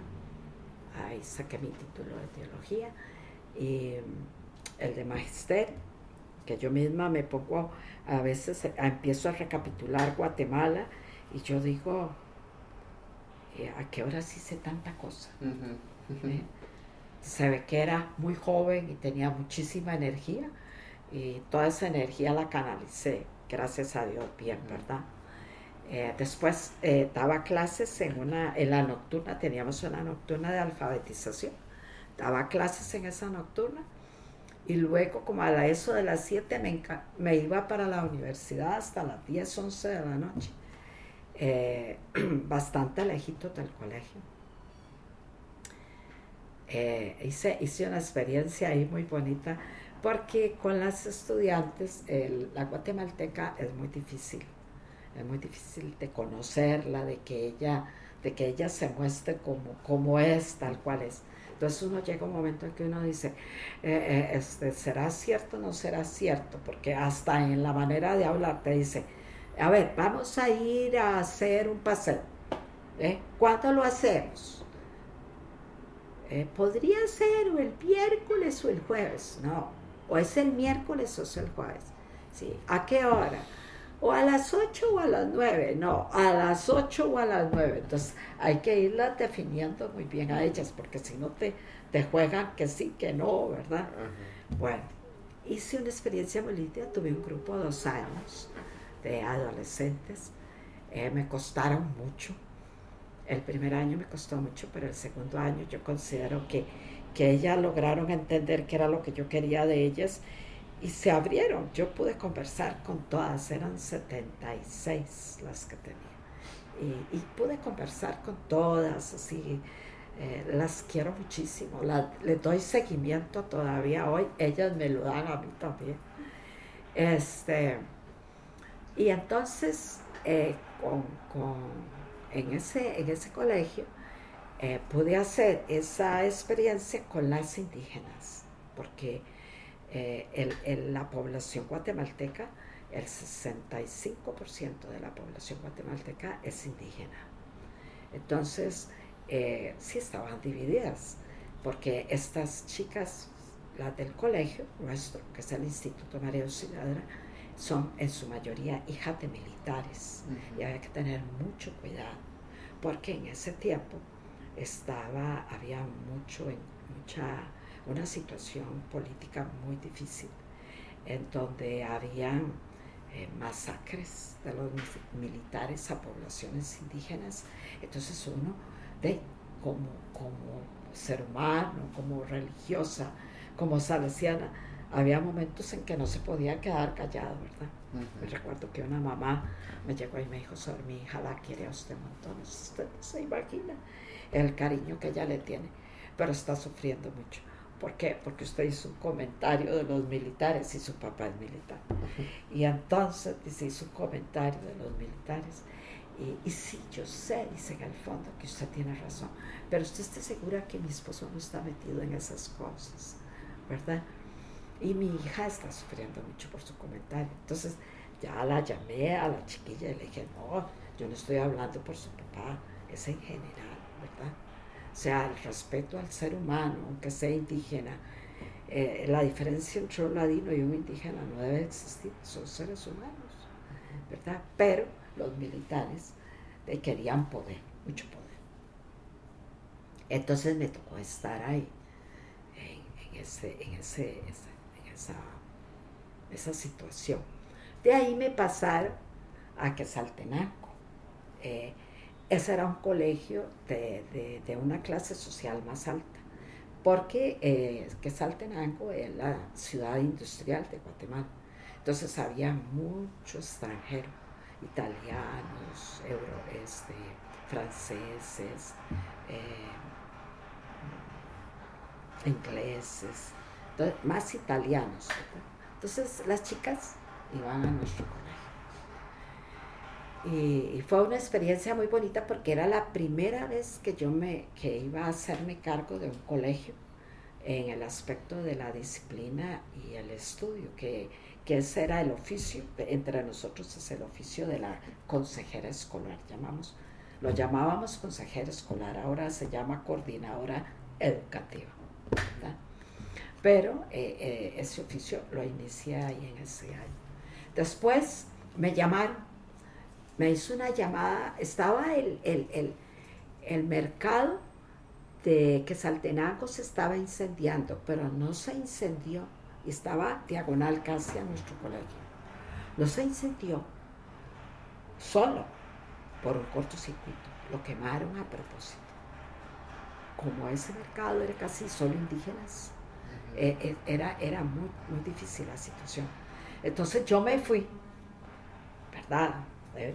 Ahí saqué mi título de teología y mm, el de magisterio que yo misma me pongo, a veces empiezo a recapitular Guatemala y yo digo, eh, ¿a qué hora hice tanta cosa? ¿Eh? Se ve que era muy joven y tenía muchísima energía, y toda esa energía la canalicé, gracias a Dios, bien, ¿verdad? Eh, después eh, daba clases en una, en la nocturna, teníamos una nocturna de alfabetización, daba clases en esa nocturna y luego como a la, eso de las 7 me, me, iba para la universidad hasta las 10, 11 de la noche, eh, bastante lejito del colegio. hice, hice una experiencia ahí muy bonita porque con las estudiantes la guatemalteca es muy difícil es muy difícil de conocerla, de que ella, de que ella se muestre como, como es, tal cual es. Entonces uno llega un momento en que uno dice, eh, eh, este, ¿será cierto o no será cierto? Porque hasta en la manera de hablar te dice, a ver, vamos a ir a hacer un paseo. ¿eh? ¿Cuándo lo hacemos? podría ser o el miércoles o el jueves. No, o es el miércoles o es el jueves. ¿Sí? ¿A qué hora? o a las 8 o a las 9, no, a las 8 o a las 9. Entonces hay que irlas definiendo muy bien a ellas, porque si no te, te juegan que sí, que no, ¿verdad? Bueno, hice una experiencia muy linda, tuve un grupo de dos años de adolescentes, eh, me costaron mucho. El primer año me costó mucho, pero el segundo año yo considero que, que ellas lograron entender qué era lo que yo quería de ellas y se abrieron. Yo pude conversar con todas, eran 76 las que tenía. Y, pude conversar con todas, así, eh, las quiero muchísimo, la, les doy seguimiento todavía hoy, ellas me lo dan a mí también. Este, y entonces, eh, con, en, ese, en ese colegio, eh, pude hacer esa experiencia con las indígenas, porque eh, la población guatemalteca, el 65% de la población guatemalteca es indígena. Entonces, eh, sí estaban divididas, porque estas chicas, las del colegio nuestro, que es el Instituto María Auxiliadora, son en su mayoría hijas de militares y había que tener mucho cuidado, porque en ese tiempo estaba, había mucho, mucha una situación política muy difícil, en donde habían eh, masacres de los militares a poblaciones indígenas. Entonces uno, de, como, como ser humano, como religiosa, como salesiana, había momentos en que no se podía quedar callado, ¿verdad? Me recuerdo que una mamá me llegó y me dijo, sobre mi hija la quiere a usted montones, usted no se imagina el cariño que ella le tiene, pero está sufriendo mucho. ¿Por qué? Porque usted hizo un comentario de los militares y su papá es militar. Y entonces dice, hizo un comentario de los militares. Y, sí, yo sé, dice en el fondo que usted tiene razón, pero usted está segura que mi esposo no está metido en esas cosas, ¿verdad? Y mi hija está sufriendo mucho por su comentario. Entonces ya la llamé a la chiquilla y le dije, no, yo no estoy hablando por su papá, es en general, ¿verdad? O sea, el respeto al ser humano, aunque sea indígena. Eh, la diferencia entre un ladino y un indígena no debe existir, son seres humanos, ¿verdad? Pero los militares eh, querían poder, mucho poder. Entonces me tocó estar ahí, en, ese, en, ese, esa, esa, situación. De ahí me pasaron a Quesaltenango. Eh, ese era un colegio de, una clase social más alta, porque eh, Quesaltenango es la ciudad industrial de Guatemala. Entonces había muchos extranjeros, italianos, euro, este, franceses, eh, ingleses, más italianos. Entonces las chicas iban a nuestro colegio. Y, fue una experiencia muy bonita porque era la primera vez que yo me que iba a hacerme cargo de un colegio en el aspecto de la disciplina y el estudio, que, que ese era el oficio, entre nosotros es el oficio de la consejera escolar, llamamos, lo llamábamos consejera escolar, ahora se llama coordinadora educativa. Pero eh, eh, ese oficio lo inicié ahí en ese año. Después me llamaron me hizo una llamada, estaba el, el, mercado de que Saltenango se estaba incendiando, pero no se incendió estaba diagonal casi a nuestro colegio. No se incendió solo por un cortocircuito, lo quemaron a propósito. Como ese mercado era casi solo indígenas, eh, eh, era, era muy, muy difícil la situación. Entonces yo me fui, ¿verdad?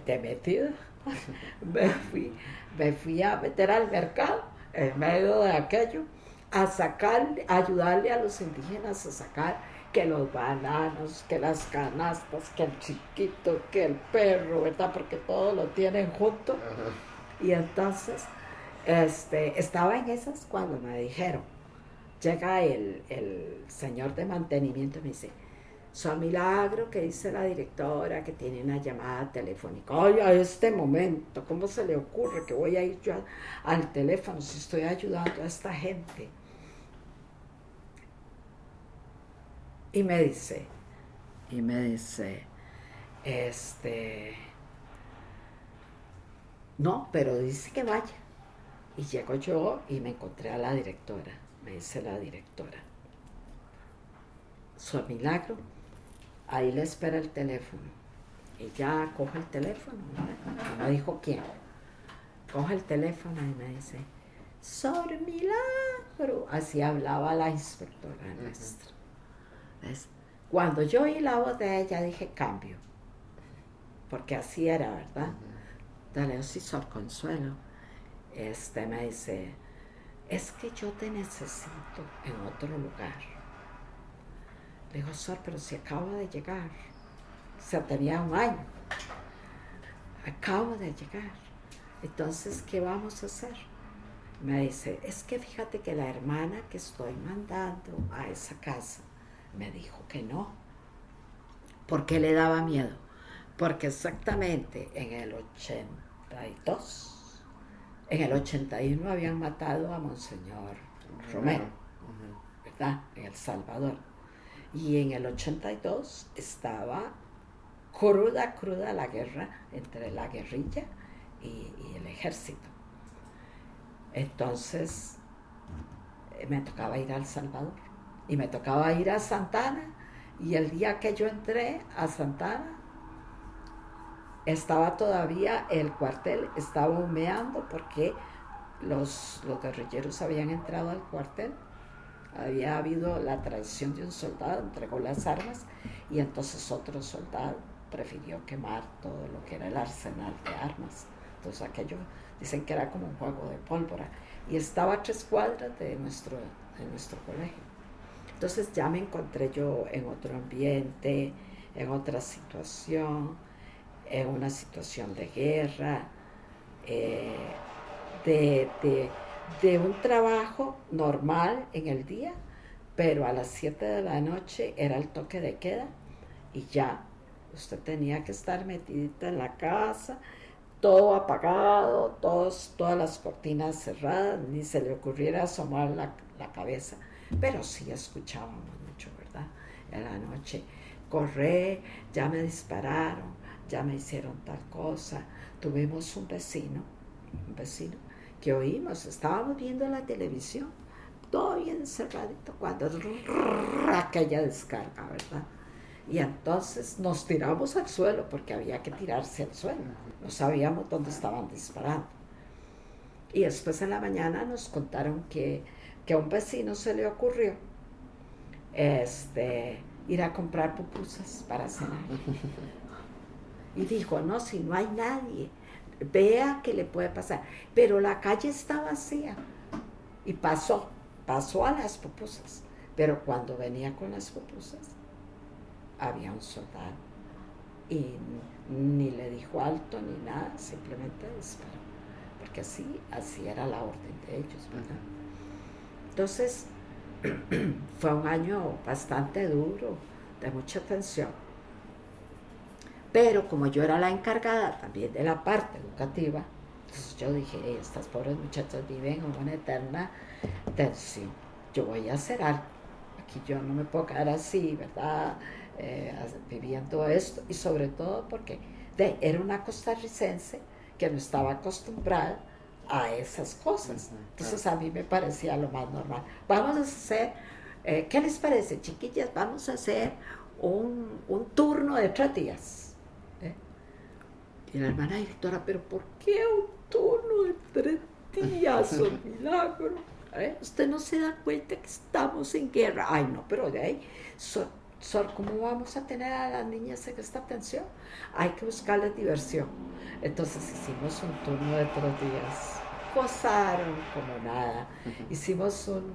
De, metida, me fui, me fui a meter al mercado en medio de aquello, a sacar, a ayudarle a los indígenas a sacar que los bananos, que las canastas, que el chiquito, que el perro, ¿verdad? Porque todo lo tienen junto. Y entonces, este, estaba en esas cuando me dijeron, llega el, señor de mantenimiento y me dice, son milagro que dice la directora que tiene una llamada telefónica. Ay, a este momento, ¿cómo se le ocurre que voy a ir yo al teléfono si estoy ayudando a esta gente? Y me dice, y me dice, este, no, pero dice que vaya. Y llego yo y me encontré a la directora, me dice la directora. Su milagro ahí le espera el teléfono. Y ya coge el teléfono, ¿no? no dijo quién. Coge el teléfono y me dice, Sor Milagro. Así hablaba la inspectora nuestra. Cuando yo oí la voz de ella dije cambio. Porque así era, ¿verdad? Dale, sí, Sor Consuelo. Este me dice, es que yo te necesito en otro lugar le digo, Sor, pero si acabo de llegar. O sea, tenía un año. Acabo de llegar. Entonces, ¿qué vamos a hacer? Me dice, es que fíjate que la hermana que estoy mandando a esa casa me dijo que no. ¿Por qué le daba miedo? Porque exactamente en el 82, en el 81 habían matado a Monseñor Romero, ¿verdad? En El Salvador. Y en el 82 estaba cruda, cruda la guerra entre la guerrilla y, el ejército. Entonces eh, me tocaba ir a El Salvador y me tocaba ir a Santana y el día que yo entré a Santana estaba todavía el cuartel, estaba humeando porque los, los guerrilleros habían entrado al cuartel había habido la traición de un soldado, entregó las armas y entonces otro soldado prefirió quemar todo lo que era el arsenal de armas. Entonces aquello dicen que era como un juego de pólvora y estaba a tres cuadras de nuestro, de nuestro colegio. Entonces ya me encontré yo en otro ambiente, en otra situación, en una situación de guerra, eh, de de un trabajo normal en el día, pero a las 7 de la noche era el toque de queda y ya usted tenía que estar metidita en la casa, todo apagado, todos, todas las cortinas cerradas, ni se le ocurriera asomar la, la cabeza, pero sí escuchábamos mucho, ¿verdad? En la noche, corré, ya me dispararon, ya me hicieron tal cosa, tuvimos un vecino, un vecino que oímos, estábamos viendo la televisión, todo bien cerradito, cuando aquella descarga, ¿verdad? Y entonces nos tiramos al suelo porque había que tirarse al suelo, no sabíamos dónde estaban disparando. Y después en la mañana nos contaron que, que a un vecino se le ocurrió este, ir a comprar pupusas para cenar. Y dijo, no, si no hay nadie, vea que le puede pasar. Pero la calle está vacía y pasó, pasó a las pupusas. Pero cuando venía con las pupusas, había un soldado y ni le dijo alto ni nada, simplemente disparó. Porque así, así era la orden de ellos, ¿verdad? Entonces, fue un año bastante duro, de mucha tensión pero como yo era la encargada también de la parte educativa, entonces yo dije, estas pobres muchachas viven en una eterna tensión. Yo voy a hacer algo. Aquí yo no me puedo quedar así, ¿verdad? Eh, viviendo esto. Y sobre todo porque era una costarricense que no estaba acostumbrada a esas cosas. Entonces a mí me parecía lo más normal. Vamos a hacer eh, ¿qué les parece, chiquillas? Vamos a hacer un, un turno de tres días. Y la hermana directora, pero ¿por qué un turno de tres días? Un milagro. ¿Eh? Usted no se da cuenta que estamos en guerra. Ay, no, pero de ahí, so- so- ¿cómo vamos a tener a las niñas en esta tensión? Hay que buscarles diversión. Entonces hicimos un turno de tres días. Gozaron como nada. Hicimos un,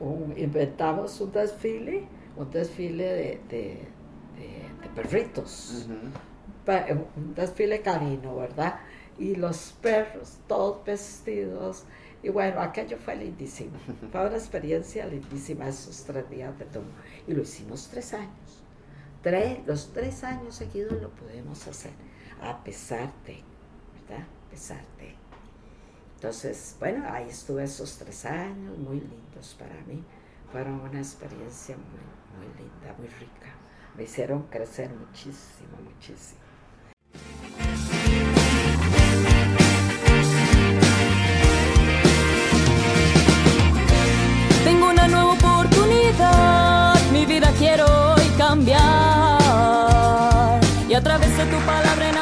un- inventamos un desfile, un desfile de, de- de- de perritos pa- un desfile canino, ¿verdad? Y los perros todos vestidos. Y bueno, aquello fue lindísimo. Fue una experiencia lindísima esos tres días de turno. Y lo hicimos tres años. Tres, los tres años seguidos lo pudimos hacer, a pesar de, ¿verdad? A pesar de. Entonces, bueno, ahí estuve esos tres años, muy lindos para mí. Fueron una experiencia muy, muy linda, muy rica. Me hicieron crecer muchísimo, muchísimo. Tengo una nueva oportunidad, mi vida quiero hoy cambiar. Y a través de tu palabra